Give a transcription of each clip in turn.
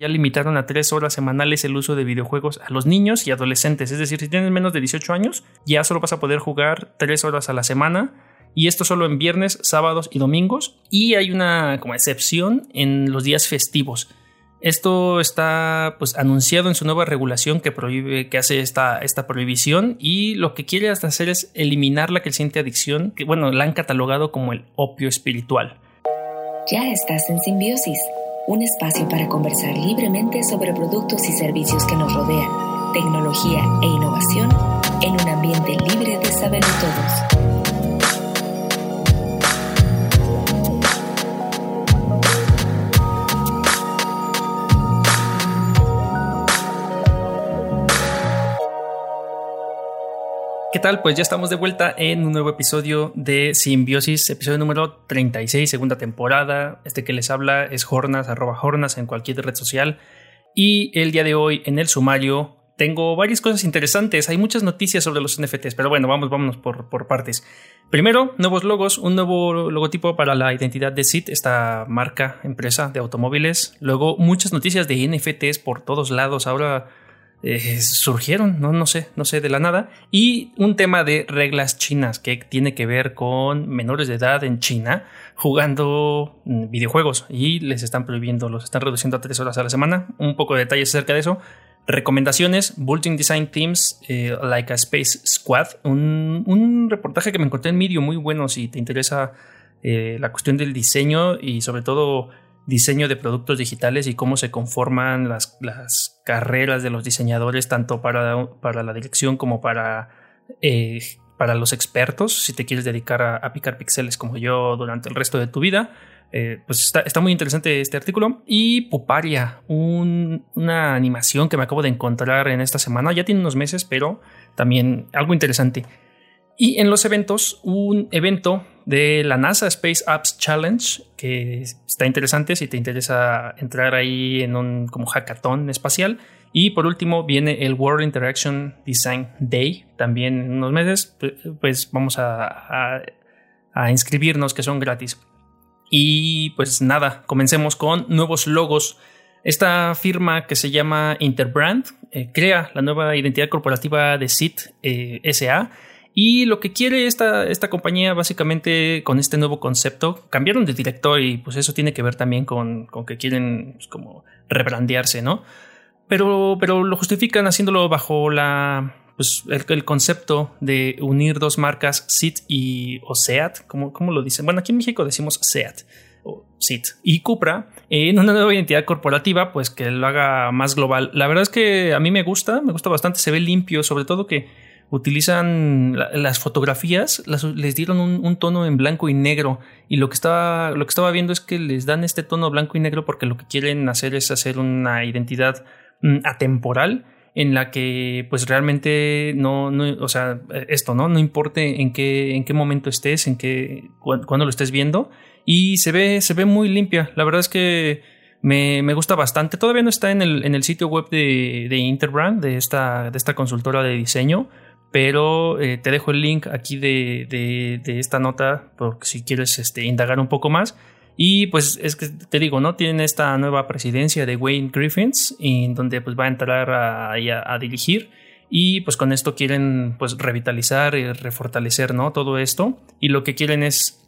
Ya limitaron a tres horas semanales el uso de videojuegos a los niños y adolescentes. Es decir, si tienes menos de 18 años, ya solo vas a poder jugar tres horas a la semana. Y esto solo en viernes, sábados y domingos. Y hay una como excepción en los días festivos. Esto está pues anunciado en su nueva regulación que prohíbe, que hace esta, esta prohibición y lo que quiere hacer es eliminar la creciente adicción que bueno, la han catalogado como el opio espiritual. Ya estás en Simbiosis, un espacio para conversar libremente sobre productos y servicios que nos rodean, tecnología e innovación en un ambiente libre de saber todos. ¿Qué tal? Pues ya estamos de vuelta en un nuevo episodio de Simbiosis, episodio número 36, segunda temporada. Este que les habla es Jornas, arroba Jornas en cualquier red social. Y el día de hoy en el sumario tengo varias cosas interesantes. Hay muchas noticias sobre los NFTs, pero bueno, vamos, vámonos por, por partes. Primero, nuevos logos, un nuevo logotipo para la identidad de SIT, esta marca, empresa de automóviles. Luego, muchas noticias de NFTs por todos lados. Ahora eh, surgieron, ¿no? no sé, no sé de la nada. Y un tema de reglas chinas que tiene que ver con menores de edad en China jugando mm, videojuegos y les están prohibiendo, los están reduciendo a tres horas a la semana. Un poco de detalles acerca de eso. Recomendaciones, Bulletin Design Teams, eh, Like a Space Squad, un, reportaje que me encontré en Medium muy bueno si te interesa eh, la cuestión del diseño y sobre todo diseño de productos digitales y cómo se conforman las, las carreras de los diseñadores, tanto para, para la dirección como para, eh, para los expertos, si te quieres dedicar a, picar píxeles como yo durante el resto de tu vida. Eh, pues está, está, muy interesante este artículo. Y Puparia, una animación que me acabo de encontrar en esta semana, ya tiene unos meses, pero también algo interesante. Y en los eventos, un evento de la NASA Space Apps Challenge, que está interesante si te interesa entrar ahí en un como hackathon espacial. Y por último viene el World Interaction Design Day, también en unos meses, pues vamos a, a, inscribirnos que son gratis. Y pues nada, comencemos con nuevos logos. Esta firma que se llama Interbrand eh, crea la nueva identidad corporativa de SIT eh, SA y lo que quiere esta, esta compañía básicamente con este nuevo concepto, cambiaron de director y pues eso tiene que ver también con, que quieren pues, como rebrandearse, ¿no? Pero, pero lo justifican haciéndolo bajo la, pues el, concepto de unir dos marcas, SIT y o SEAT, como, lo dicen. Bueno, aquí en México decimos SEAT o SIT y Cupra en una nueva identidad corporativa, pues que lo haga más global. La verdad es que a mí me gusta, me gusta bastante, se ve limpio, sobre todo que utilizan las fotografías, les dieron un, tono en blanco y negro y lo que, estaba, lo que estaba viendo es que les dan este tono blanco y negro porque lo que quieren hacer es hacer una identidad mm, atemporal en la que pues realmente no, no, o sea, esto, ¿no? No importe en qué, en qué momento estés, en qué, cuándo lo estés viendo y se ve, se ve muy limpia. La verdad es que me, me, gusta bastante. Todavía no está en el, en el sitio web de, de Interbrand, de esta, de esta consultora de diseño, pero eh, te dejo el link aquí de, de, esta nota porque si quieres este, indagar un poco más. Y pues es que te digo, ¿no? Tienen esta nueva presidencia de Wayne Griffins, en donde pues va a entrar a, a, dirigir. Y pues con esto quieren pues revitalizar y refortalecer, ¿no? Todo esto. Y lo que quieren es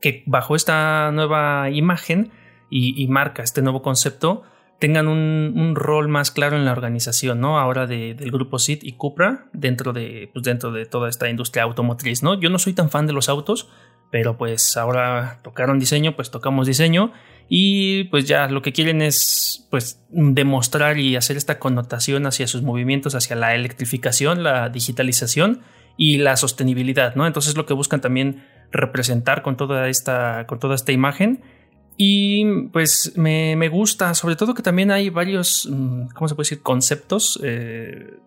que bajo esta nueva imagen y, y marca, este nuevo concepto, tengan un, rol más claro en la organización, ¿no? Ahora del grupo SIT y Cupra dentro de, pues dentro de toda esta industria automotriz, ¿no? Yo no soy tan fan de los autos, pero pues ahora tocaron diseño, pues tocamos diseño y pues ya lo que quieren es pues demostrar y hacer esta connotación hacia sus movimientos, hacia la electrificación, la digitalización y la sostenibilidad, ¿no? Entonces lo que buscan también representar con toda esta, con toda esta imagen y pues me, me, gusta, sobre todo que también hay varios, mm, ¿cómo se puede decir? Conceptos eh,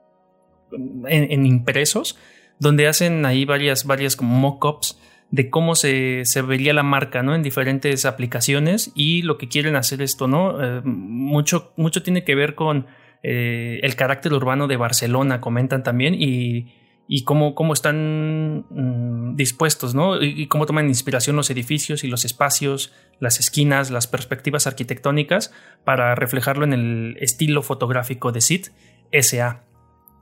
en, impresos, donde hacen ahí varias, varias mock-ups de cómo se, se, vería la marca, ¿no? En diferentes aplicaciones y lo que quieren hacer esto, ¿no? Eh, mucho, mucho tiene que ver con eh, el carácter urbano de Barcelona, comentan también, y, y cómo, cómo están mm, dispuestos, ¿no? Y, cómo toman inspiración los edificios y los espacios, las esquinas, las perspectivas arquitectónicas para reflejarlo en el estilo fotográfico de Sid SA.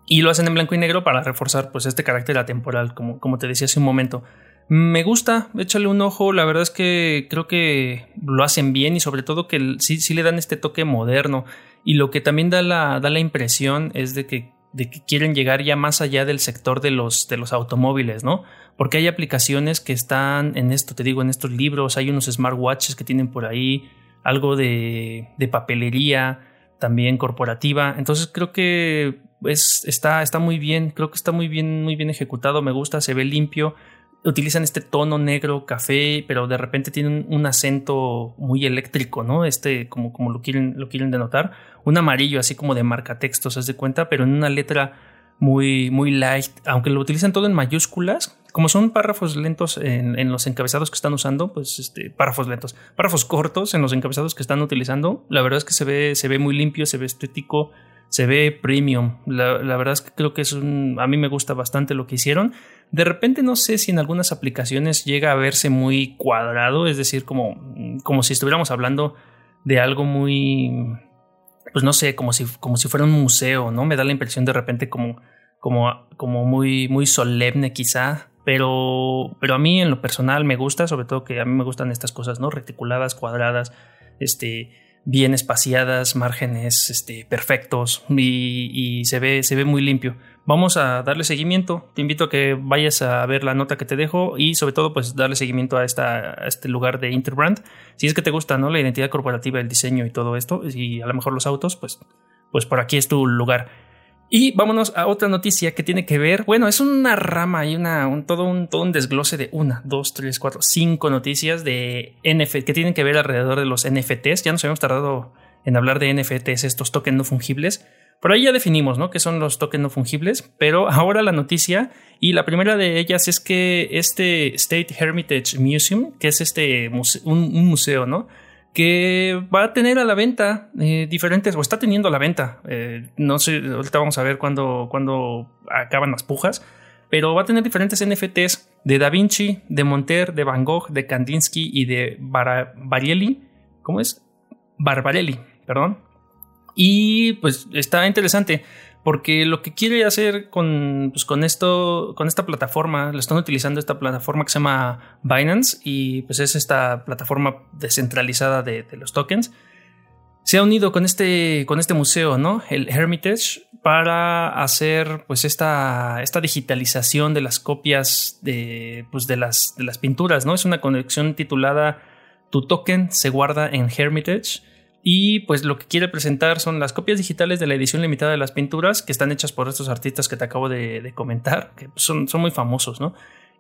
Y lo hacen en blanco y negro para reforzar pues este carácter atemporal, como, como te decía hace un momento. Me gusta, échale un ojo, la verdad es que creo que lo hacen bien y sobre todo que sí, sí le dan este toque moderno. Y lo que también da la, da la impresión es de que de que quieren llegar ya más allá del sector de los, de los automóviles, ¿no? Porque hay aplicaciones que están en esto, te digo, en estos libros, hay unos smartwatches que tienen por ahí, algo de, de papelería, también corporativa. Entonces creo que es, está, está muy bien, creo que está muy bien, muy bien ejecutado, me gusta, se ve limpio. Utilizan este tono negro, café, pero de repente tienen un acento muy eléctrico, ¿no? Este, como, como lo quieren, lo quieren denotar. Un amarillo así como de marca textos, haz de cuenta, pero en una letra muy, muy light, aunque lo utilizan todo en mayúsculas, como son párrafos lentos en, los encabezados que están usando, pues este, párrafos lentos, párrafos cortos en los encabezados que están utilizando, la verdad es que se ve, se ve muy limpio, se ve estético, se ve premium. La, verdad es que creo que es un. A mí me gusta bastante lo que hicieron. De repente no sé si en algunas aplicaciones llega a verse muy cuadrado, es decir, como, como si estuviéramos hablando de algo muy pues no sé, como si, como si fuera un museo, ¿no? Me da la impresión de repente como, como, como muy, muy solemne quizá, pero, pero a mí en lo personal me gusta, sobre todo que a mí me gustan estas cosas, ¿no? Reticuladas, cuadradas, este, bien espaciadas, márgenes este, perfectos y, y, se, ve, se ve muy limpio. Vamos a darle seguimiento. Te invito a que vayas a ver la nota que te dejo y sobre todo pues darle seguimiento a, esta, a este lugar de Interbrand. Si es que te gusta ¿no? la identidad corporativa, el diseño y todo esto y a lo mejor los autos, pues, pues por aquí es tu lugar. Y vámonos a otra noticia que tiene que ver, bueno, es una rama y una, un, todo, un, todo un desglose de una, dos, tres, cuatro, cinco noticias de NFT que tienen que ver alrededor de los NFTs. Ya nos habíamos tardado en hablar de NFTs, estos tokens no fungibles. Por ahí ya definimos, ¿no? Que son los tokens no fungibles, pero ahora la noticia y la primera de ellas es que este State Hermitage Museum, que es este un, museo, ¿no? Que va a tener a la venta eh, diferentes, o está teniendo a la venta, eh, no sé, ahorita vamos a ver cuándo, acaban las pujas, pero va a tener diferentes NFTs de Da Vinci, de Monter, de Van Gogh, de Kandinsky y de Bar Barielli. ¿Cómo es? Barbarelli, perdón. Y pues está interesante porque lo que quiere hacer con, pues, con esto, con esta plataforma, lo están utilizando esta plataforma que se llama Binance y pues es esta plataforma descentralizada de, los tokens. Se ha unido con este, con este museo, ¿no? El Hermitage, para hacer pues esta, esta digitalización de las copias de, pues, de, las, de las pinturas, ¿no? Es una conexión titulada Tu token se guarda en Hermitage y pues lo que quiere presentar son las copias digitales de la edición limitada de las pinturas que están hechas por estos artistas que te acabo de, comentar, que son, son, muy famosos, ¿no?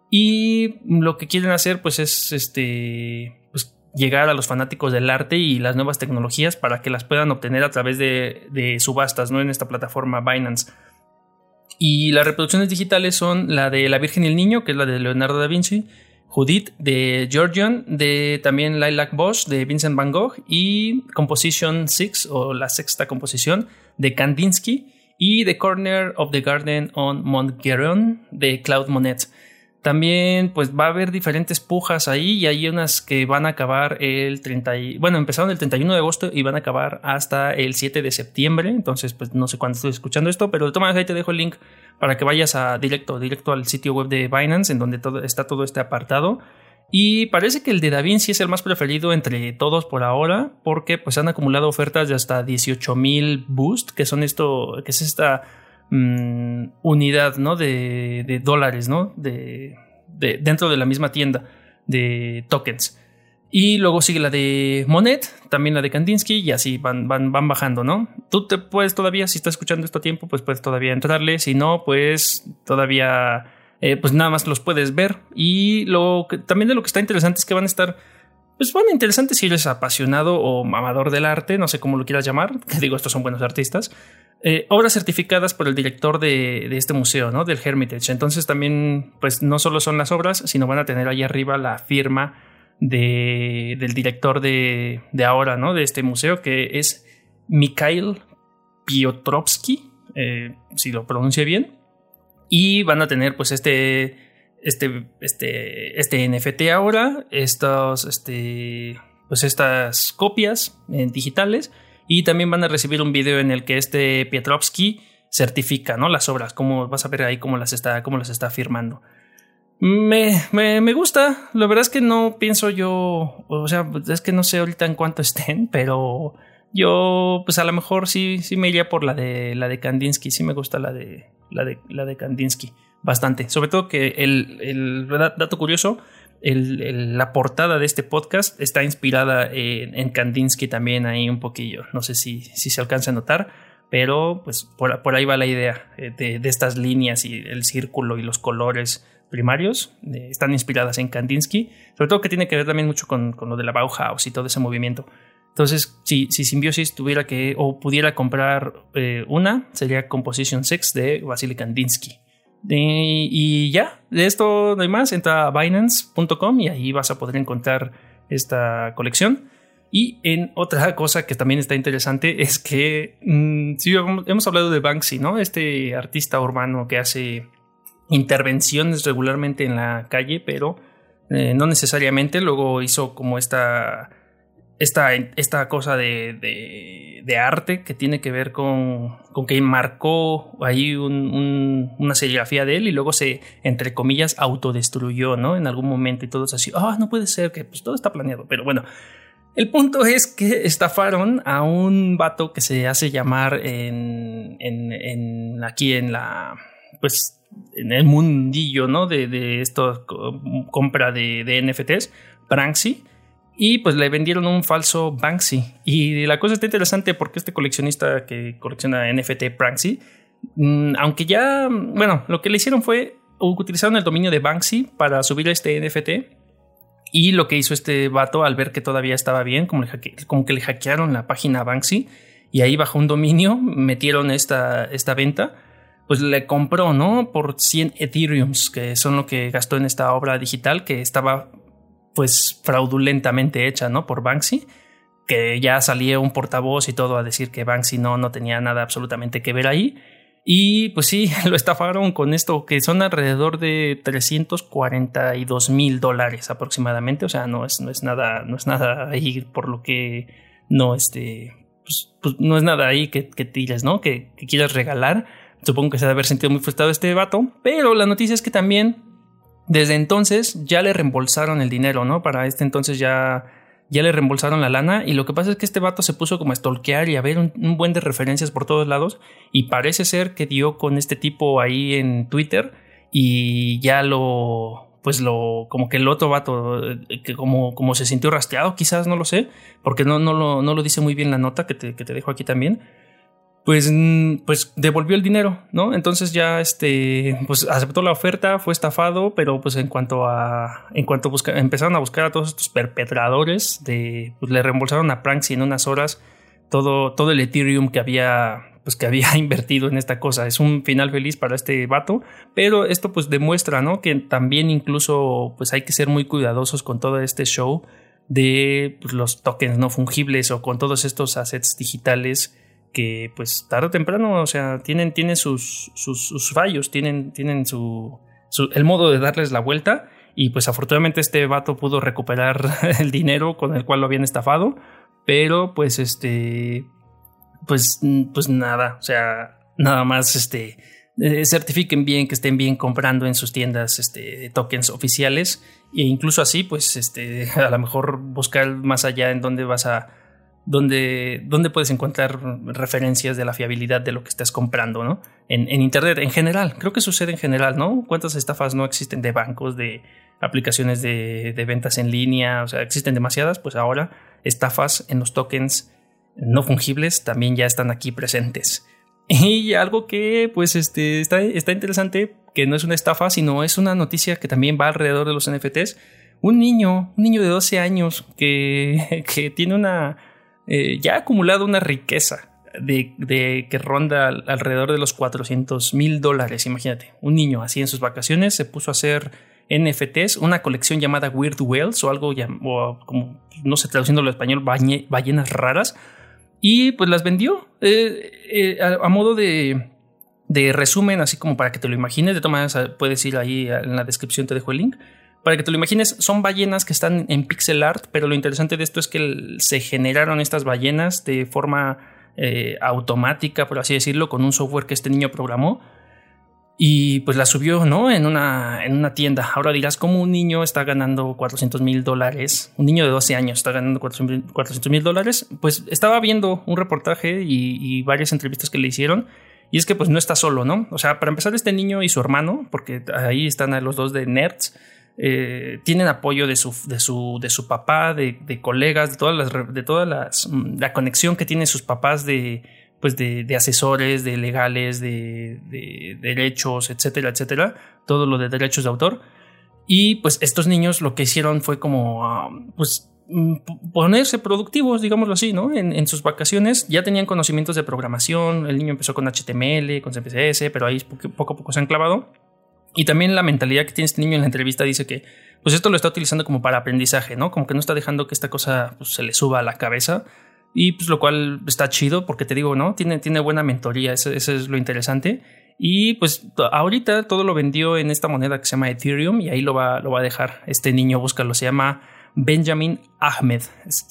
Y lo que quieren hacer pues es este, pues, llegar a los fanáticos del arte y las nuevas tecnologías para que las puedan obtener a través de, de subastas, ¿no? En esta plataforma Binance. Y las reproducciones digitales son la de La Virgen y el Niño, que es la de Leonardo da Vinci, Judith de Georgian, de también Lilac Bosch de Vincent Van Gogh y Composition 6 o la sexta composición de Kandinsky y The Corner of the Garden on Mont Guerin de Claude Monet. También pues va a haber diferentes pujas ahí y hay unas que van a acabar el 30 bueno, empezaron el 31 de agosto y van a acabar hasta el 7 de septiembre, entonces pues no sé cuándo estoy escuchando esto, pero de todas maneras ahí te dejo el link para que vayas a directo, directo al sitio web de Binance en donde todo, está todo este apartado. Y parece que el de DaVinci es el más preferido entre todos por ahora, porque pues han acumulado ofertas de hasta 18.000 boost, que son esto, que es esta mm, unidad, ¿no? De, de dólares, ¿no? De, de, dentro de la misma tienda de tokens. Y luego sigue la de Monet, también la de Kandinsky, y así van, van, van bajando, ¿no? Tú te puedes todavía, si estás escuchando esto a tiempo, pues puedes todavía entrarle. Si no, pues todavía, eh, pues nada más los puedes ver. Y lo que, también de lo que está interesante es que van a estar, pues interesantes si eres apasionado o amador del arte, no sé cómo lo quieras llamar, que digo, estos son buenos artistas. Eh, obras certificadas por el director de, este museo, ¿no? Del Hermitage. Entonces también, pues no solo son las obras, sino van a tener ahí arriba la firma de, del director de, ahora, ¿no? De este museo, que es Mikhail Piotrowski, eh, si lo pronuncie bien. Y van a tener pues este, este, este, este NFT ahora, estos, este, pues estas copias en digitales y también van a recibir un video en el que este Pietrovsky certifica, ¿no? Las obras, cómo vas a ver ahí cómo las está, cómo las está firmando. Me, me, me, gusta. La verdad es que no pienso yo. O sea, es que no sé ahorita en cuánto estén, pero yo, pues a lo mejor sí, sí me iría por la de la de Kandinsky. Sí me gusta la de la de la de Kandinsky. Bastante. Sobre todo que el, el dato curioso. La portada de este podcast está inspirada en, Kandinsky también ahí un poquillo. No sé si, si se alcanza a notar, pero pues por, por ahí va la idea eh, de, de, estas líneas y el círculo y los colores primarios, eh, están inspiradas en Kandinsky, sobre todo que tiene que ver también mucho con, con lo de la Bauhaus y todo ese movimiento. Entonces, si, si Symbiosis tuviera que o pudiera comprar eh, una, sería Composition 6 de Vasily Kandinsky. Y ya, de esto no hay más. Entra a Binance.com y ahí vas a poder encontrar esta colección. Y en otra cosa que también está interesante es que mm, sí, hemos hablado de Banksy, ¿no? Este artista urbano que hace intervenciones regularmente en la calle, pero eh, no necesariamente. Luego hizo como esta, esta, esta cosa de, de, arte que tiene que ver con, con que marcó ahí una serigrafía de él y luego se, entre comillas, autodestruyó, ¿no? En algún momento y todos así, ah, no puede ser, que pues todo está planeado. Pero bueno, el punto es que estafaron a un vato que se hace llamar en, en, en aquí en la, pues en el mundillo, ¿no? De, de esto, compra de, de NFTs, Banksy. Y pues le vendieron un falso Banksy. Y la cosa está interesante porque este coleccionista que colecciona NFT Banksy, mm, aunque ya, bueno, lo que le hicieron fue utilizaron el dominio de Banksy para subir este NFT. Y lo que hizo este vato al ver que todavía estaba bien, como, como que le hackearon la página Banksy y ahí bajo un dominio metieron esta, esta venta pues le compró, ¿no? Por 100 Ethereums, que son lo que gastó en esta obra digital que estaba pues fraudulentamente hecha, ¿no? Por Banksy, que ya salía un portavoz y todo a decir que Banksy no, no tenía nada absolutamente que ver ahí. Y pues sí, lo estafaron con esto, que son alrededor de 342 mil dólares aproximadamente. O sea, no es, no es nada, no es nada ahí por lo que no, este, pues, pues no es nada ahí que, que tires, ¿no? Que, que quieras regalar Supongo que se debe haber sentido muy frustrado este vato, pero la noticia es que también desde entonces ya le reembolsaron el dinero, ¿no? Para este entonces ya, ya le reembolsaron la lana y lo que pasa es que este vato se puso como a stalkear y a ver un, buen de referencias por todos lados y parece ser que dio con este tipo ahí en Twitter y ya lo pues lo como que el otro vato eh, que como, como se sintió rastreado quizás no lo sé porque no, no, lo, no lo dice muy bien la nota que te, que te dejo aquí también pues, mm, pues devolvió el dinero, ¿no? Entonces ya este, pues aceptó la oferta, fue estafado, pero pues en cuanto a, en cuanto empezaron a buscar a todos estos perpetradores, de, pues le reembolsaron a Pranksy en unas horas todo, todo el Ethereum que había, pues que había invertido en esta cosa. Es un final feliz para este vato, pero esto pues demuestra, ¿no? Que también incluso pues hay que ser muy cuidadosos con todo este show de pues, los tokens no fungibles o con todos estos assets digitales que pues tarde o temprano, o sea, tienen, tienen sus, sus, fallos, tienen, tienen su, el modo de darles la vuelta. Y pues afortunadamente este vato pudo recuperar el dinero con el cual lo habían estafado, pero pues este, pues, pues nada, o sea, nada más este, eh, certifiquen bien que estén bien comprando en sus tiendas este, tokens oficiales. E incluso así pues este, a lo mejor buscar más allá en dónde vas a donde, donde puedes encontrar referencias de la fiabilidad de lo que estás comprando, ¿no? En, Internet, en general, creo que sucede en general, ¿no? ¿Cuántas estafas no existen de bancos, de aplicaciones de, de ventas en línea? O sea, existen demasiadas, pues ahora estafas en los tokens no fungibles también ya están aquí presentes. Y algo que pues este, está, está interesante, que no es una estafa, sino es una noticia que también va alrededor de los NFTs. Un niño, un niño de 12 años que, que tiene una, eh, ya ha acumulado una riqueza de, que ronda alrededor de los 400 mil dólares. Imagínate, un niño así en sus vacaciones se puso a hacer NFTs, una colección llamada Weird Whales o algo o como no sé traduciéndolo al español, ballenas raras, y pues las vendió eh, eh, a, modo de de resumen, así como para que te lo imagines. De todas maneras, puedes ir ahí en la descripción, te dejo el link. Para que te lo imagines, son ballenas que están en pixel art, pero lo interesante de esto es que se generaron estas ballenas de forma eh, automática, por así decirlo, con un software que este niño programó. Y pues la subió, ¿no? En una, en una tienda. Ahora dirás, ¿cómo un niño está ganando 400 mil dólares? Un niño de 12 años está ganando 400 mil dólares. Pues estaba viendo un reportaje y, y varias entrevistas que le hicieron y es que pues no está solo, ¿no? O sea, para empezar este niño y su hermano, porque ahí están los dos de nerds, eh, tienen apoyo de su, de su, de su papá, de, colegas, de todas las, de todas las, mm, la conexión que tienen sus papás de, pues de, asesores, de legales, de, de, derechos, etcétera, etcétera, todo lo de derechos de autor. Y pues estos niños lo que hicieron fue como, ah, pues Mm, ponerse productivos, digámoslo así, ¿no? En, sus vacaciones ya tenían conocimientos de programación, el niño empezó con HTML, con CPCS, pero ahí poco a poco se han clavado. Y también la mentalidad que tiene este niño en la entrevista dice que pues esto lo está utilizando como para aprendizaje, ¿no? Como que no está dejando que esta cosa pues, se le suba a la cabeza. Y pues lo cual está chido porque te digo, ¿no? Tiene, tiene buena mentoría, eso, eso es lo interesante. Y pues ahorita todo lo vendió en esta moneda que se llama Ethereum y ahí lo va, lo va a dejar. Este niño, búscalo, se llama Benjamin Ahmed.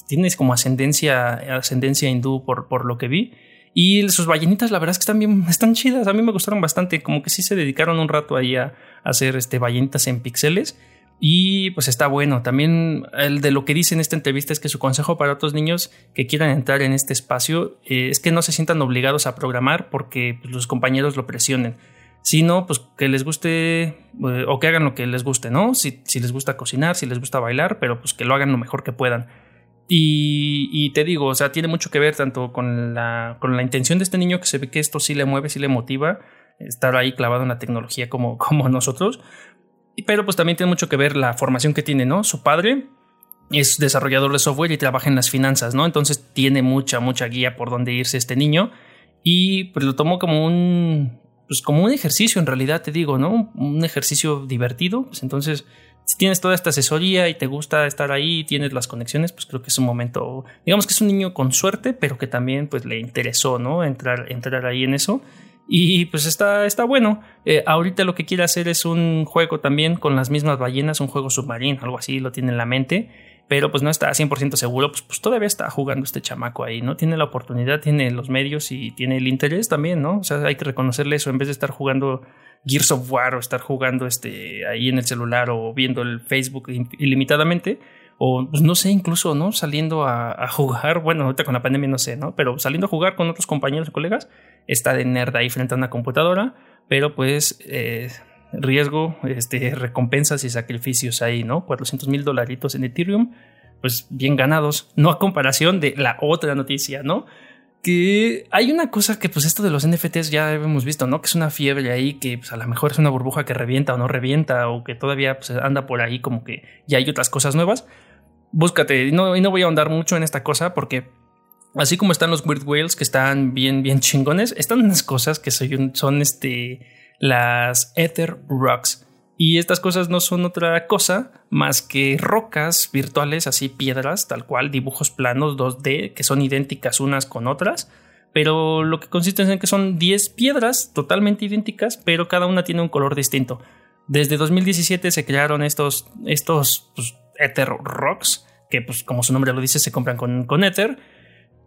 Tienes como ascendencia, ascendencia hindú por, por lo que vi. Y sus ballenitas, la verdad es que están bien, están chidas. A mí me gustaron bastante. Como que sí se dedicaron un rato ahí a, hacer este, ballenitas en píxeles. Y pues está bueno. También el de lo que dice en esta entrevista es que su consejo para otros niños que quieran entrar en este espacio eh, es que no se sientan obligados a programar porque pues, los compañeros lo presionen sino pues que les guste eh, o que hagan lo que les guste, ¿no? Si, les gusta cocinar, si les gusta bailar, pero pues que lo hagan lo mejor que puedan. Y, te digo, o sea, tiene mucho que ver tanto con la, con la intención de este niño que se ve que esto sí le mueve, sí le motiva, estar ahí clavado en la tecnología como, como nosotros, pero pues también tiene mucho que ver la formación que tiene, ¿no? Su padre es desarrollador de software y trabaja en las finanzas, ¿no? Entonces tiene mucha, mucha guía por dónde irse este niño y pues lo tomó como un, pues como un ejercicio en realidad, te digo, ¿no? Un ejercicio divertido, pues entonces si tienes toda esta asesoría y te gusta estar ahí, tienes las conexiones, pues creo que es un momento, digamos que es un niño con suerte, pero que también pues le interesó, ¿no? Entrar, entrar ahí en eso. Y pues está, está bueno. Eh, ahorita lo que quiere hacer es un juego también con las mismas ballenas, un juego submarino, algo así, lo tiene en la mente pero pues no está 100% seguro, pues, pues todavía está jugando este chamaco ahí, ¿no? Tiene la oportunidad, tiene los medios y tiene el interés también, ¿no? O sea, hay que reconocerle eso en vez de estar jugando Gears of War o estar jugando este, ahí en el celular o viendo el Facebook ilimitadamente. O pues no sé, incluso, ¿no? Saliendo a, jugar, bueno, ahorita con la pandemia no sé, ¿no? Pero saliendo a jugar con otros compañeros y colegas, está de nerd ahí frente a una computadora, pero pues eh, riesgo, este, recompensas y sacrificios ahí, ¿no? 400 mil dolaritos en Ethereum, pues bien ganados, no a comparación de la otra noticia, ¿no? Que hay una cosa que pues esto de los NFTs ya hemos visto, ¿no? Que es una fiebre ahí que pues, a lo mejor es una burbuja que revienta o no revienta o que todavía pues, anda por ahí como que ya hay otras cosas nuevas. Búscate, no, y no voy a ahondar mucho en esta cosa porque así como están los Weird Whales que están bien, bien chingones, están unas cosas que son, son este las Ether Rocks. Y estas cosas no son otra cosa más que rocas virtuales, así piedras, tal cual, dibujos planos 2D que son idénticas unas con otras. Pero lo que consiste en que son 10 piedras totalmente idénticas, pero cada una tiene un color distinto. Desde 2017 se crearon estos, estos pues, Ether Rocks, que pues como su nombre lo dice se compran con, con Ether.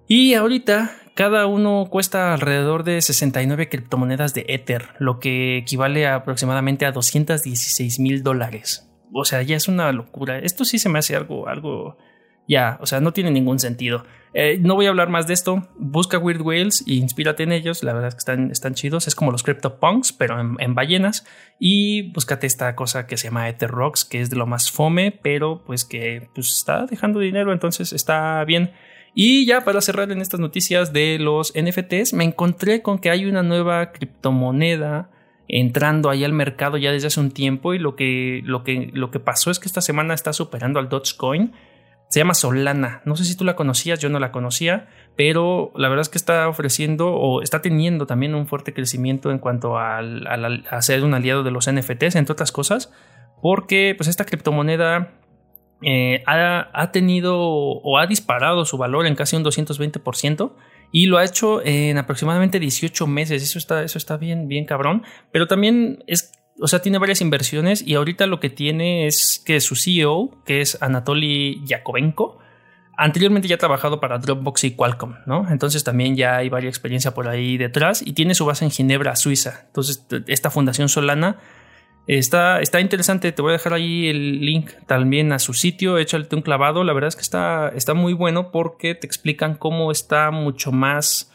Y ahorita cada uno cuesta alrededor de 69 criptomonedas de Ether, lo que equivale a aproximadamente a 216 mil dólares. O sea, ya es una locura. Esto sí se me hace algo, algo, ya, o sea, no tiene ningún sentido. Eh, no voy a hablar más de esto. Busca Weird Whales e inspírate en ellos. La verdad es que están, están chidos. Es como los CryptoPunks, pero en, ballenas. Y búscate esta cosa que se llama Ether Rocks, que es de lo más fome, pero pues que pues, está dejando dinero, entonces está bien. Y ya para cerrar en estas noticias de los NFTs, me encontré con que hay una nueva criptomoneda entrando ahí al mercado ya desde hace un tiempo y lo que, lo que, lo que pasó es que esta semana está superando al Dogecoin. Se llama Solana. No sé si tú la conocías, yo no la conocía, pero la verdad es que está ofreciendo o está teniendo también un fuerte crecimiento en cuanto al, a ser un aliado de los NFTs, entre otras cosas, porque pues esta criptomoneda eh, ha, tenido o ha disparado su valor en casi un 220% Y lo ha hecho en aproximadamente 18 meses. Eso está, eso está bien, bien cabrón. Pero también es, o sea, tiene varias inversiones y ahorita lo que tiene es que su CEO, que es Anatoly Yakovenko, anteriormente ya ha trabajado para Dropbox y Qualcomm, ¿no? Entonces también ya hay varias experiencia por ahí detrás y tiene su base en Ginebra, Suiza. Entonces, esta fundación Solana Está, está interesante, te voy a dejar ahí el link también a su sitio, échate un clavado, la verdad es que está, está muy bueno porque te explican cómo está mucho más,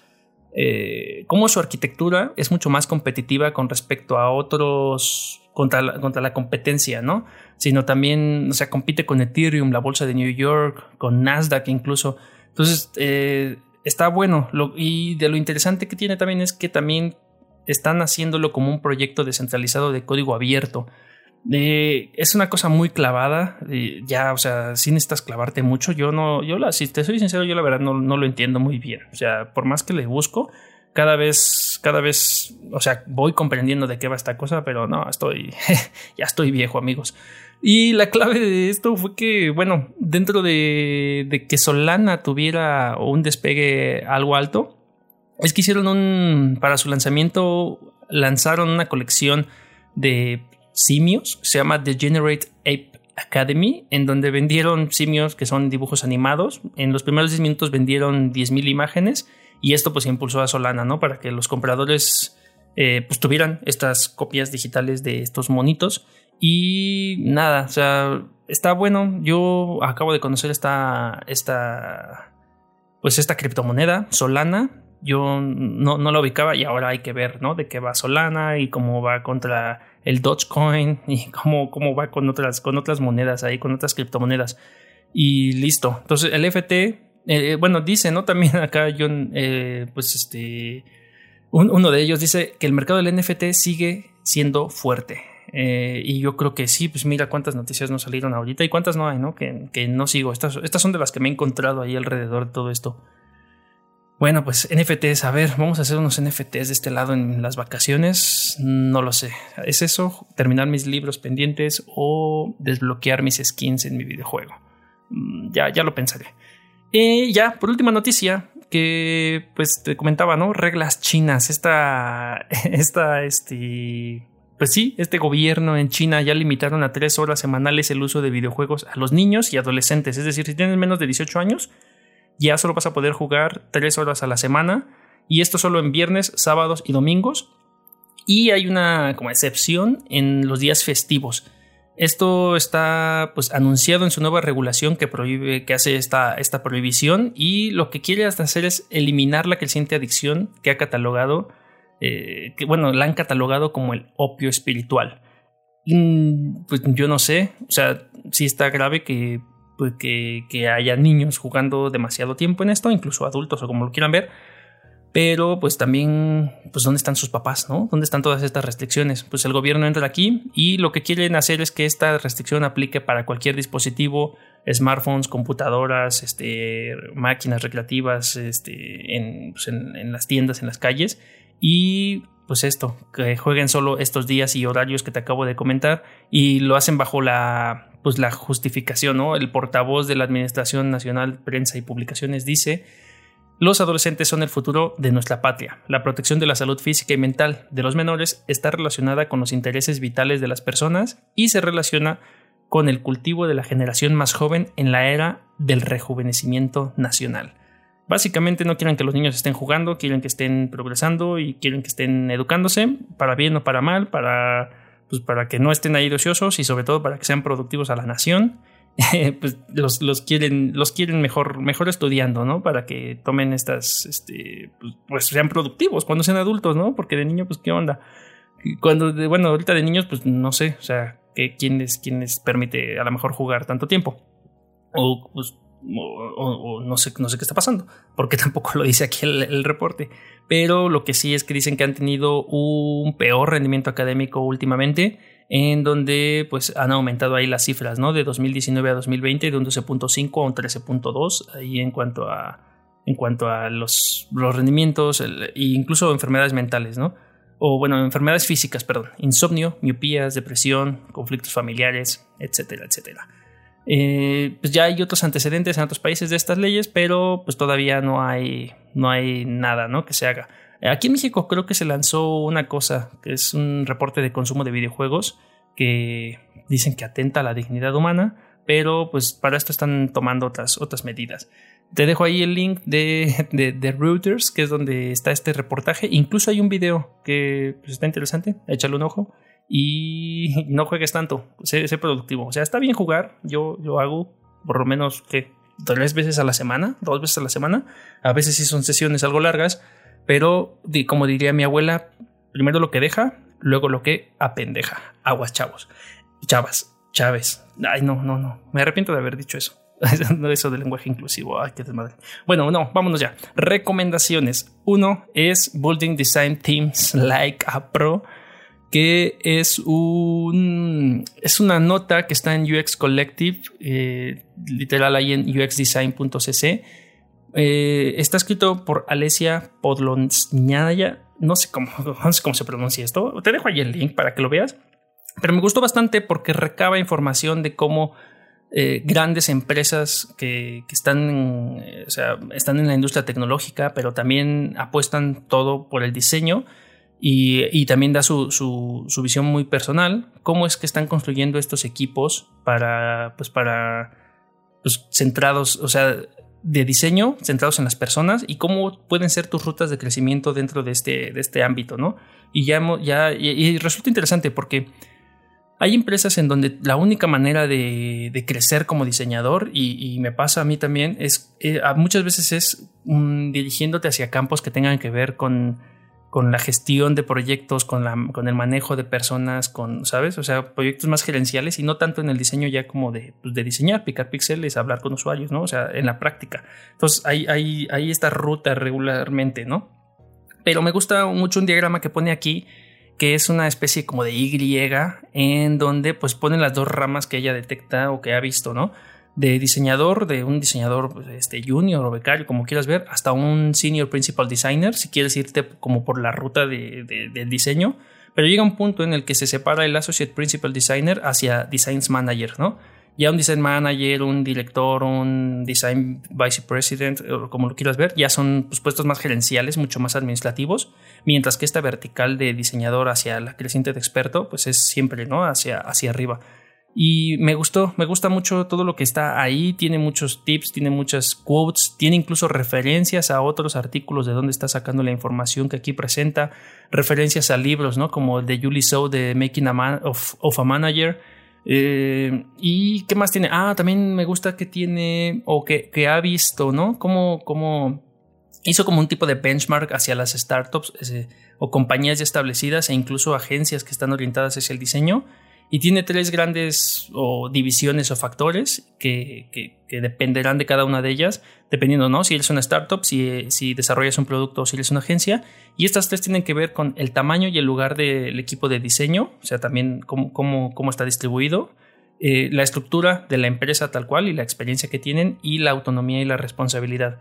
eh, cómo su arquitectura es mucho más competitiva con respecto a otros, contra la, contra la competencia, ¿no? Sino también, o sea, compite con Ethereum, la bolsa de New York, con Nasdaq incluso. Entonces, eh, está bueno. y de lo interesante que tiene también es que también están haciéndolo como un proyecto descentralizado de código abierto. Eh, es una cosa muy clavada, eh, ya, o sea, sin necesitas clavarte mucho. Yo no, yo la, si te soy sincero, yo la verdad no, no, lo entiendo muy bien. O sea, por más que le busco, cada vez, cada vez, o sea, voy comprendiendo de qué va esta cosa, pero no, estoy, ya estoy viejo, amigos. Y la clave de esto fue que, bueno, dentro de, de que Solana tuviera un despegue algo alto, es que hicieron un, para su lanzamiento, lanzaron una colección de simios, se llama The Generate Ape Academy, en donde vendieron simios que son dibujos animados. En los primeros 10 minutos vendieron 10.000 imágenes y esto pues impulsó a Solana, ¿no? Para que los compradores eh, pues tuvieran estas copias digitales de estos monitos. Y nada, o sea, está bueno. Yo acabo de conocer esta, esta, pues esta criptomoneda, Solana yo no, no la ubicaba y ahora hay que ver, ¿no? De qué va Solana y cómo va contra el Dogecoin y cómo, cómo va con otras, con otras monedas ahí, con otras criptomonedas. Y listo. Entonces el FT, eh, eh, bueno, dice, ¿no? También acá John, eh, pues este, uno de ellos dice que el mercado del NFT sigue siendo fuerte. y yo creo que sí, pues mira cuántas noticias nos salieron ahorita y cuántas no hay, ¿no? Que, que no sigo. Estas, estas son de las que me he encontrado ahí alrededor de todo esto. Bueno, pues NFTs, a ver, vamos a hacer unos NFTs de este lado en las vacaciones. No lo sé. ¿Es eso? ¿Terminar mis libros pendientes o desbloquear mis skins en mi videojuego? Mm, ya, ya lo pensaré. Y ya, por última noticia, que pues te comentaba, ¿no? Reglas chinas. Esta, esta, este, pues sí, este gobierno en China ya limitaron a tres horas semanales el uso de videojuegos a los niños y adolescentes. Es decir, si tienes menos de 18 años, ya solo vas a poder jugar 3 horas a la semana y esto solo en viernes, sábados y domingos. Y hay una como excepción en los días festivos. Esto está pues anunciado en su nueva regulación que prohíbe que hace esta, esta prohibición y lo que quiere hacer es eliminar la creciente adicción que ha catalogado eh, bueno la han catalogado como el opio espiritual. Mm, pues yo no sé, o sea, sí está grave que pues, que, que, haya niños jugando demasiado tiempo en esto, incluso adultos o como lo quieran ver. Pero pues también, pues ¿dónde están sus papás? ¿no? ¿Dónde están todas estas restricciones? Pues el gobierno entra aquí y lo que quieren hacer es que esta restricción aplique para cualquier dispositivo, smartphones, computadoras, este, máquinas recreativas, este, en, pues, en, en las tiendas, en las calles. Y pues esto, que jueguen solo estos días y horarios que te acabo de comentar y lo hacen bajo la pues la justificación, ¿no? El portavoz de la Administración Nacional Prensa y Publicaciones dice, los adolescentes son el futuro de nuestra patria. La protección de la salud física y mental de los menores está relacionada con los intereses vitales de las personas y se relaciona con el cultivo de la generación más joven en la era del rejuvenecimiento nacional. Básicamente no quieren que los niños estén jugando, quieren que estén progresando y quieren que estén educándose, para bien o para mal, para pues para que no estén ahí ociosos y sobre todo para que sean productivos a la nación. pues los, los, quieren, los quieren mejor, mejor estudiando, ¿no? Para que tomen estas, este, pues, pues, sean productivos cuando sean adultos, ¿no? Porque de niño, pues, ¿qué onda? Cuando, de, bueno, ahorita de niños, pues, no sé, o sea, ¿quién, les, quién les permite a lo mejor jugar tanto tiempo? O, pues, o, no, sé, no sé qué está pasando, porque tampoco lo dice aquí el, reporte. Pero lo que sí es que dicen que han tenido un peor rendimiento académico últimamente, en donde pues han aumentado ahí las cifras, ¿no? De 2019 a 2020, de un 12.5 a un 13.2, ahí en cuanto a, en cuanto a los, los rendimientos e incluso enfermedades mentales, ¿no? O bueno, enfermedades físicas, perdón, insomnio, miopías, depresión, conflictos familiares, etcétera, etcétera. Eh, pues ya hay otros antecedentes en otros países de estas leyes, pero pues todavía no hay, no hay nada ¿no? que se haga. Aquí en México creo que se lanzó una cosa, que es un reporte de consumo de videojuegos que dicen que atenta a la dignidad humana, pero pues para esto están tomando otras, otras medidas. Te dejo ahí el link de, de, Reuters, que es donde está este reportaje. Incluso hay un video que pues, está interesante, échale un ojo y no juegues tanto, sé, sé, productivo. O sea, está bien jugar, yo, yo hago por lo menos que tres veces a la semana, dos veces a la semana. A veces sí son sesiones algo largas, pero como diría mi abuela, primero lo que deja, luego lo que apendeja. Aguas, chavos. Chavas, chaves. Ay, no, no, no. Me arrepiento de haber dicho eso. eso del lenguaje inclusivo. Ay, qué desmadre. Bueno, no, vámonos ya. Recomendaciones. Uno es Building Design Teams Like a Pro que es un es una nota que está en UX Collective, eh, literal ahí en uxdesign.cc. Eh, está escrito por Alesia Podlonsnaya. No sé cómo, no sé cómo se pronuncia esto. Te dejo ahí el link para que lo veas. Pero me gustó bastante porque recaba información de cómo eh, grandes empresas que, están, están en la industria tecnológica, pero también apuestan todo por el diseño y, también da su, su, visión muy personal, cómo es que están construyendo estos equipos para, pues para, pues centrados, o sea, de diseño, centrados en las personas y cómo pueden ser tus rutas de crecimiento dentro de este, de este ámbito, ¿no? Y ya, ya y, resulta interesante porque hay empresas en donde la única manera de, crecer como diseñador, y, me pasa a mí también, es eh, muchas veces es dirigiéndote hacia campos que tengan que ver con con la gestión de proyectos, con, la, con el manejo de personas, con, ¿sabes? O sea, proyectos más gerenciales y no tanto en el diseño ya como de, pues, de diseñar, picar píxeles, hablar con usuarios, ¿no? O sea, en la práctica. Entonces, hay, hay, hay esta ruta regularmente, ¿no? Pero me gusta mucho un diagrama que pone aquí, que es una especie como de Y, en donde pues ponen las dos ramas que ella detecta o que ha visto, ¿no? De diseñador, de un diseñador pues, este, junior o becario, como quieras ver, hasta un senior principal designer, si quieres irte como por la ruta de, de, diseño, pero llega un punto en el que se separa el associate principal designer hacia designs manager, ¿no? Ya un design manager, un director, un design vice president, o como lo quieras ver, ya son pues, puestos más gerenciales, mucho más administrativos, mientras que esta vertical de diseñador hacia la creciente de experto, pues es siempre, ¿no? Hacia, hacia arriba. Y me gustó, me gusta mucho todo lo que está ahí, tiene muchos tips, tiene muchas quotes, tiene incluso referencias a otros artículos de donde está sacando la información que aquí presenta, referencias a libros, ¿no? Como el de Julie So de Making a of, a Manager. Eh, ¿Y qué más tiene? Ah, también me gusta que tiene, o que, que ha visto, ¿no? Como, como hizo como un tipo de benchmark hacia las startups o compañías ya establecidas e incluso agencias que están orientadas hacia el diseño y tiene tres grandes o divisiones o factores que, dependerán de cada una de ellas, dependiendo, ¿no? Si eres una startup, si, si desarrollas un producto o si eres una agencia. Y estas tres tienen que ver con el tamaño y el lugar del equipo de diseño, o sea, también cómo, cómo, cómo está distribuido, eh, la estructura de la empresa tal cual y la experiencia que tienen y la autonomía y la responsabilidad.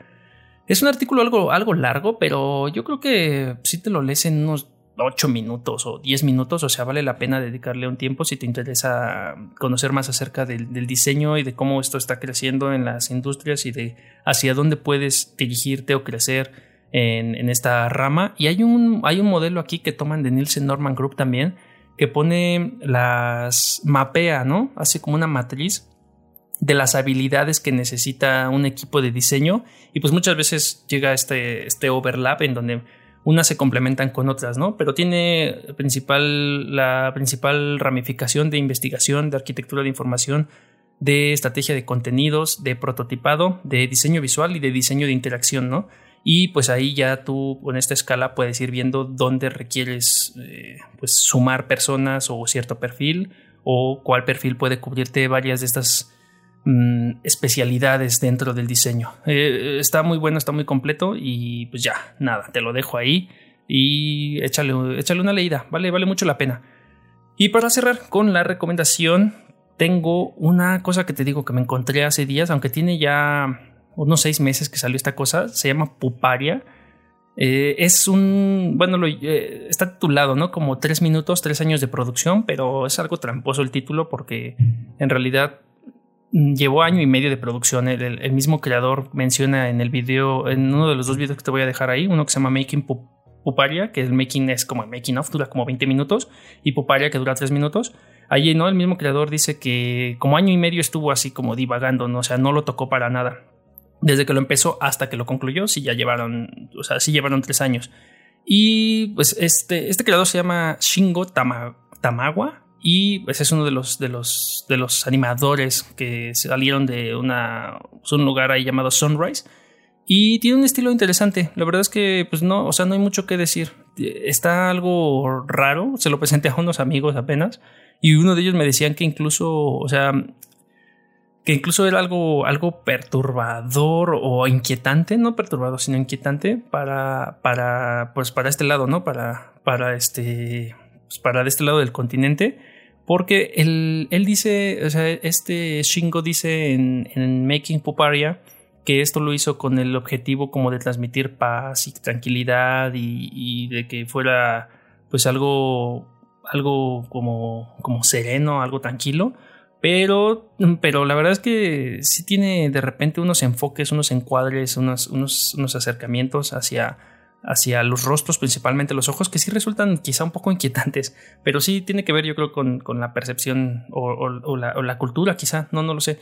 Es un artículo algo, algo largo, pero yo creo que si te lo lees en unos 8 minutos o 10 minutos, o sea, vale la pena dedicarle un tiempo si te interesa conocer más acerca del, diseño y de cómo esto está creciendo en las industrias y de hacia dónde puedes dirigirte o crecer en, esta rama. Y hay un, hay un modelo aquí que toman de Nielsen Norman Group también, que pone las, mapea, ¿no? Hace como una matriz de las habilidades que necesita un equipo de diseño y pues muchas veces llega este, este overlap en donde unas se complementan con otras, ¿no? Pero tiene principal, la principal ramificación de investigación, de arquitectura de información, de estrategia de contenidos, de prototipado, de diseño visual y de diseño de interacción, ¿no? Y pues ahí ya tú con esta escala puedes ir viendo dónde requieres eh, pues sumar personas o cierto perfil o cuál perfil puede cubrirte varias de estas Mm, especialidades dentro del diseño. Eh, está muy bueno, está muy completo y pues ya, nada, te lo dejo ahí y échale, échale una leída, vale, vale mucho la pena. Y para cerrar con la recomendación, tengo una cosa que te digo que me encontré hace días, aunque tiene ya unos seis meses que salió esta cosa, se llama Puparia. Eh, es un, bueno, lo, eh, está titulado, ¿no? Como tres minutos, tres años de producción, pero es algo tramposo el título porque en realidad llevó año y medio de producción. El, mismo creador menciona en el video, en uno de los dos videos que te voy a dejar ahí, uno que se llama Making Puparia, que el making es como el making of, dura como 20 minutos, y Puparia que dura 3 minutos. Allí, ¿no? El mismo creador dice que como año y medio estuvo así como divagando, ¿no? O sea, no lo tocó para nada. Desde que lo empezó hasta que lo concluyó, sí ya llevaron, o sea, sí llevaron tres años. Y pues este, este creador se llama Shingo Tamawa y pues es uno de los, de los, de los animadores que salieron de una, pues, un lugar ahí llamado Sunrise. Y tiene un estilo interesante. La verdad es que, pues no, o sea, no hay mucho que decir. Está algo raro. Se lo presenté a unos amigos apenas. Y uno de ellos me decían que incluso, o sea, que incluso era algo, algo perturbador o inquietante, no perturbador, sino inquietante para, para, pues para este lado, ¿no? Para, para este, pues para de este lado del continente. Porque él, él dice, o sea, este Shingo dice en, en Making Puparia que esto lo hizo con el objetivo como de transmitir paz y tranquilidad y, de que fuera pues algo, algo como, como sereno, algo tranquilo. Pero, pero la verdad es que sí tiene de repente unos enfoques, unos encuadres, unos, unos acercamientos hacia, hacia los rostros, principalmente los ojos, que sí resultan quizá un poco inquietantes, pero sí tiene que ver yo creo con, con la percepción o, la, cultura quizá, no, no lo sé.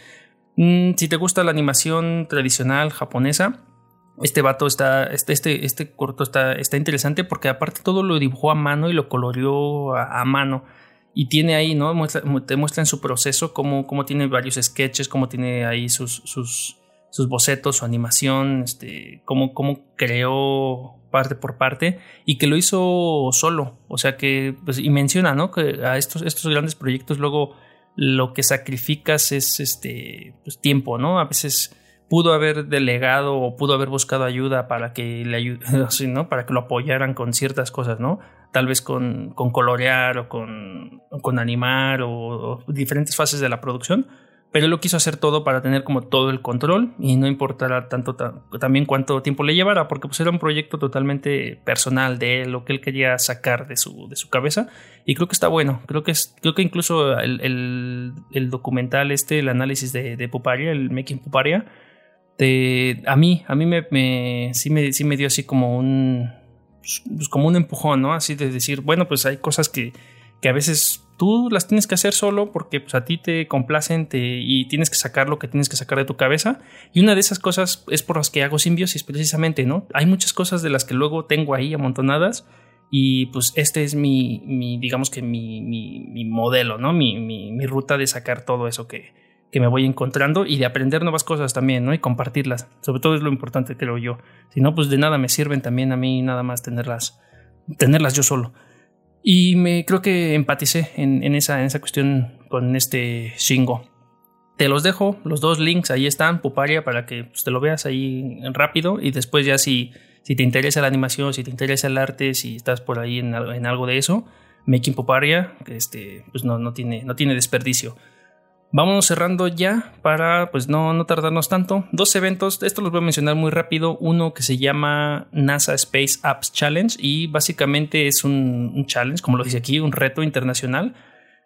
Mm, si te gusta la animación tradicional japonesa, este vato está, este, este, este corto está, está interesante porque aparte todo lo dibujó a mano y lo coloreó a mano y tiene ahí, ¿no? te muestra en su proceso cómo, cómo tiene varios sketches, cómo tiene ahí sus, sus, sus bocetos, su animación, este, cómo, cómo creó parte por parte y que lo hizo solo. O sea que, pues, y menciona, ¿no? Que a estos, estos grandes proyectos luego lo que sacrificas es este, pues, tiempo, ¿no? A veces pudo haber delegado o pudo haber buscado ayuda para que le ayude, ¿no? Para que lo apoyaran con ciertas cosas, ¿no? tal vez con, con colorear o con, con animar o, diferentes fases de la producción, pero lo quiso hacer todo para tener como todo el control y no importara tanto también cuánto tiempo le llevara, porque pues era un proyecto totalmente personal de él, lo que él quería sacar de su, de su cabeza y creo que está bueno, creo que, es, creo que incluso el, el, el documental este, el análisis de, de Puparia, el Making Puparia, de, a mí, a mí me, me, sí, me, sí me dio así como un, pues, pues, como un empujón, ¿no? Así de decir, bueno, pues hay cosas que, que a veces tú las tienes que hacer solo porque pues, a ti te complacen y tienes que sacar lo que tienes que sacar de tu cabeza. Y una de esas cosas es por las que hago simbiosis, precisamente, ¿no? Hay muchas cosas de las que luego tengo ahí amontonadas y pues este es mi, digamos que mi, mi, modelo, ¿no? Mi, mi, ruta de sacar todo eso que, que me voy encontrando y de aprender nuevas cosas también, ¿no? Y compartirlas. Sobre todo es lo importante, creo yo. Si no, pues de nada me sirven también a mí nada más tenerlas, tenerlas yo solo. Y me creo que empaticé en, en, esa, en esa cuestión con este Shingo. Te los dejo, los dos links ahí están, Puparia, para que pues, te lo veas ahí rápido y después ya si, si te interesa la animación, si te interesa el arte, si estás por ahí en, en algo de eso, Making Puparia, que este, pues no, no, tiene, no tiene desperdicio. Vamos cerrando ya para pues no, no tardarnos tanto. Dos eventos, esto los voy a mencionar muy rápido. Uno que se llama NASA Space Apps Challenge y básicamente es un, challenge, como lo dice aquí, un reto internacional.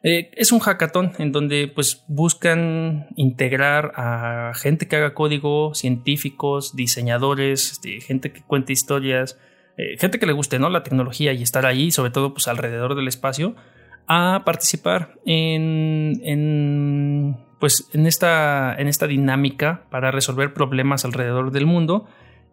Eh, es un hackathon en donde pues buscan integrar a gente que haga código, científicos, diseñadores, este, gente que cuente historias, eh, gente que le guste ¿no? la tecnología y estar ahí, sobre todo pues alrededor del espacio a participar en, en, pues, en, esta, en esta dinámica para resolver problemas alrededor del mundo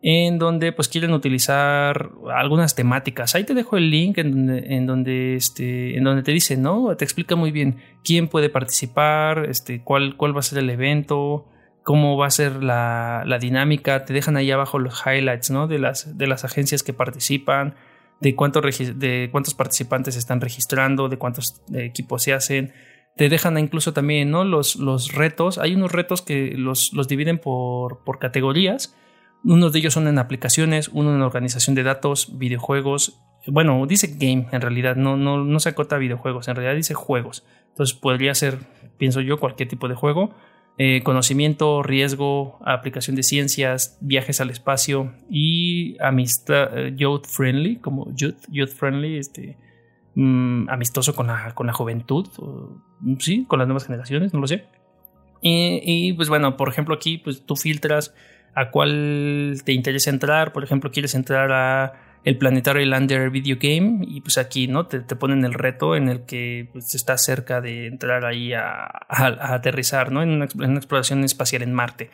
en donde pues quieren utilizar algunas temáticas. Ahí te dejo el link en donde, en donde, este, en donde te dice, ¿no? Te explica muy bien quién puede participar, este, cuál, cuál va a ser el evento, cómo va a ser la, la dinámica. Te dejan ahí abajo los highlights, ¿no? De las, de las agencias que participan de, de cuántos participantes están registrando, de cuántos equipos se hacen. Te dejan incluso también ¿no? los, los retos. Hay unos retos que los, los dividen por, por categorías. Unos de ellos son en aplicaciones, uno en organización de datos, videojuegos. Bueno, dice game en realidad, no, no, no se acota videojuegos, en realidad dice juegos. Entonces podría ser, pienso yo, cualquier tipo de juego. Eh, conocimiento, riesgo, aplicación de ciencias, viajes al espacio y amistad, eh, youth friendly, como youth, youth friendly, este, mm, amistoso con la, con la juventud, sí, con las nuevas generaciones, no lo sé. Y, pues bueno, por ejemplo aquí pues tú filtras a cuál te interesa entrar, por ejemplo quieres entrar a el Planetary Lander Video Game y pues aquí no te, ponen el reto en el que pues, estás cerca de entrar ahí a, aterrizar ¿no? en, una, exploración espacial en Marte.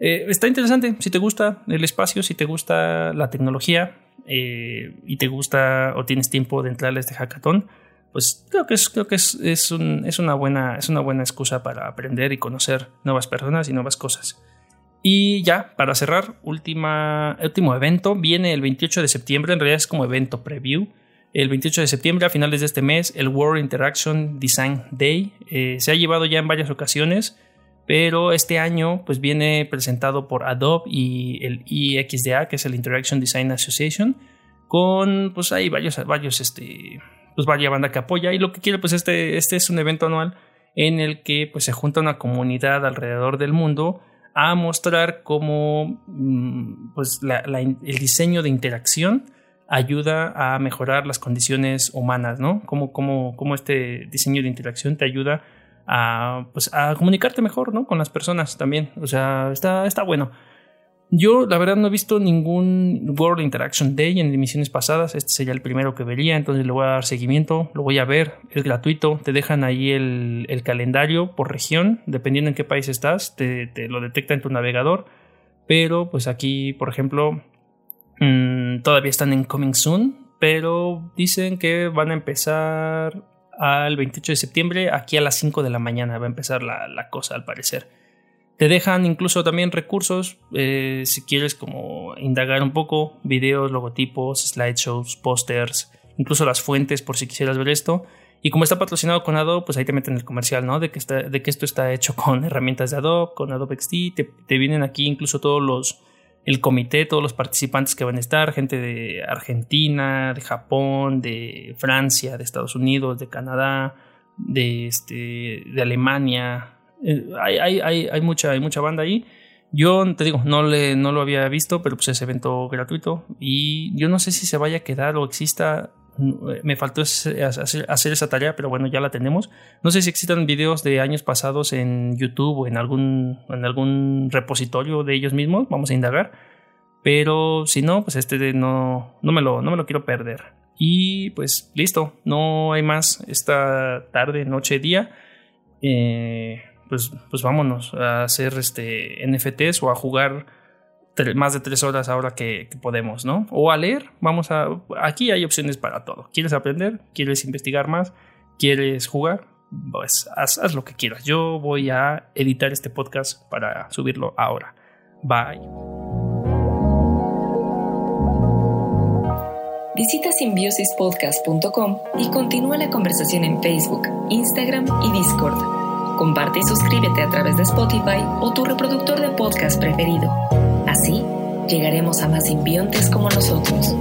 Eh, está interesante, si te gusta el espacio, si te gusta la tecnología eh, y te gusta o tienes tiempo de entrar a este hackathon, pues creo que es, creo que es, es, una buena, es una buena excusa para aprender y conocer nuevas personas y nuevas cosas. Y ya, para cerrar, última, último evento viene el 28 de septiembre, en realidad es como evento preview. El 28 de septiembre, a finales de este mes, el World Interaction Design Day eh, se ha llevado ya en varias ocasiones, pero este año pues viene presentado por Adobe y el IXDA, que es el Interaction Design Association, con pues hay varios, varios este, pues varias banda que apoya y lo que quiere pues este, este es un evento anual en el que pues se junta una comunidad alrededor del mundo a mostrar cómo mm, pues, el diseño de interacción ayuda a mejorar las condiciones humanas, ¿no? Cómo, cómo, este diseño de interacción te ayuda a, pues, a comunicarte mejor, ¿no? Con las personas también. O sea, está, está bueno. Yo, la verdad, no he visto ningún World Interaction Day en emisiones pasadas. Este sería el primero que vería, entonces le voy a dar seguimiento, lo voy a ver. Es gratuito, te dejan ahí el, calendario por región, dependiendo en qué país estás, te, lo detecta en tu navegador. Pero, pues aquí, por ejemplo, mm, todavía están en Coming Soon, pero dicen que van a empezar al 28 de septiembre, aquí a las 5 de la mañana va a empezar la cosa, al parecer. Te dejan incluso también recursos, eh, si quieres como indagar un poco, videos, logotipos, slideshows, pósters, incluso las fuentes por si quisieras ver esto. Y como está patrocinado con Adobe, pues ahí te meten el comercial, ¿no? De que, está, de que esto está hecho con herramientas de Adobe, con Adobe XD. Te, te, vienen aquí incluso todos los, el comité, todos los participantes que van a estar, gente de Argentina, de Japón, de Francia, de Estados Unidos, de Canadá, de, este, de Alemania, eh, hay, hay, hay, mucha, hay mucha banda ahí. Yo te digo, no, le, no lo había visto, pero pues es evento gratuito. Y yo no sé si se vaya a quedar o exista. Me faltó hacer, hacer, esa tarea, pero bueno, ya la tenemos. No sé si existan videos de años pasados en YouTube o en algún, en algún repositorio de ellos mismos. Vamos a indagar. Pero si no, pues este no, no, me lo, no me lo quiero perder. Y pues listo, no hay más esta tarde, noche, día. Eh, pues, pues vámonos a hacer este NFTs o a jugar más de tres horas ahora que, podemos, ¿no? O a leer, vamos a... Aquí hay opciones para todo. ¿Quieres aprender? ¿Quieres investigar más? ¿Quieres jugar? Pues haz, haz lo que quieras. Yo voy a editar este podcast para subirlo ahora. Bye. Visita simbiosispodcast.com y continúa la conversación en Facebook, Instagram y Discord. Comparte y suscríbete a través de Spotify o tu reproductor de podcast preferido. Así, llegaremos a más simbiontes como nosotros.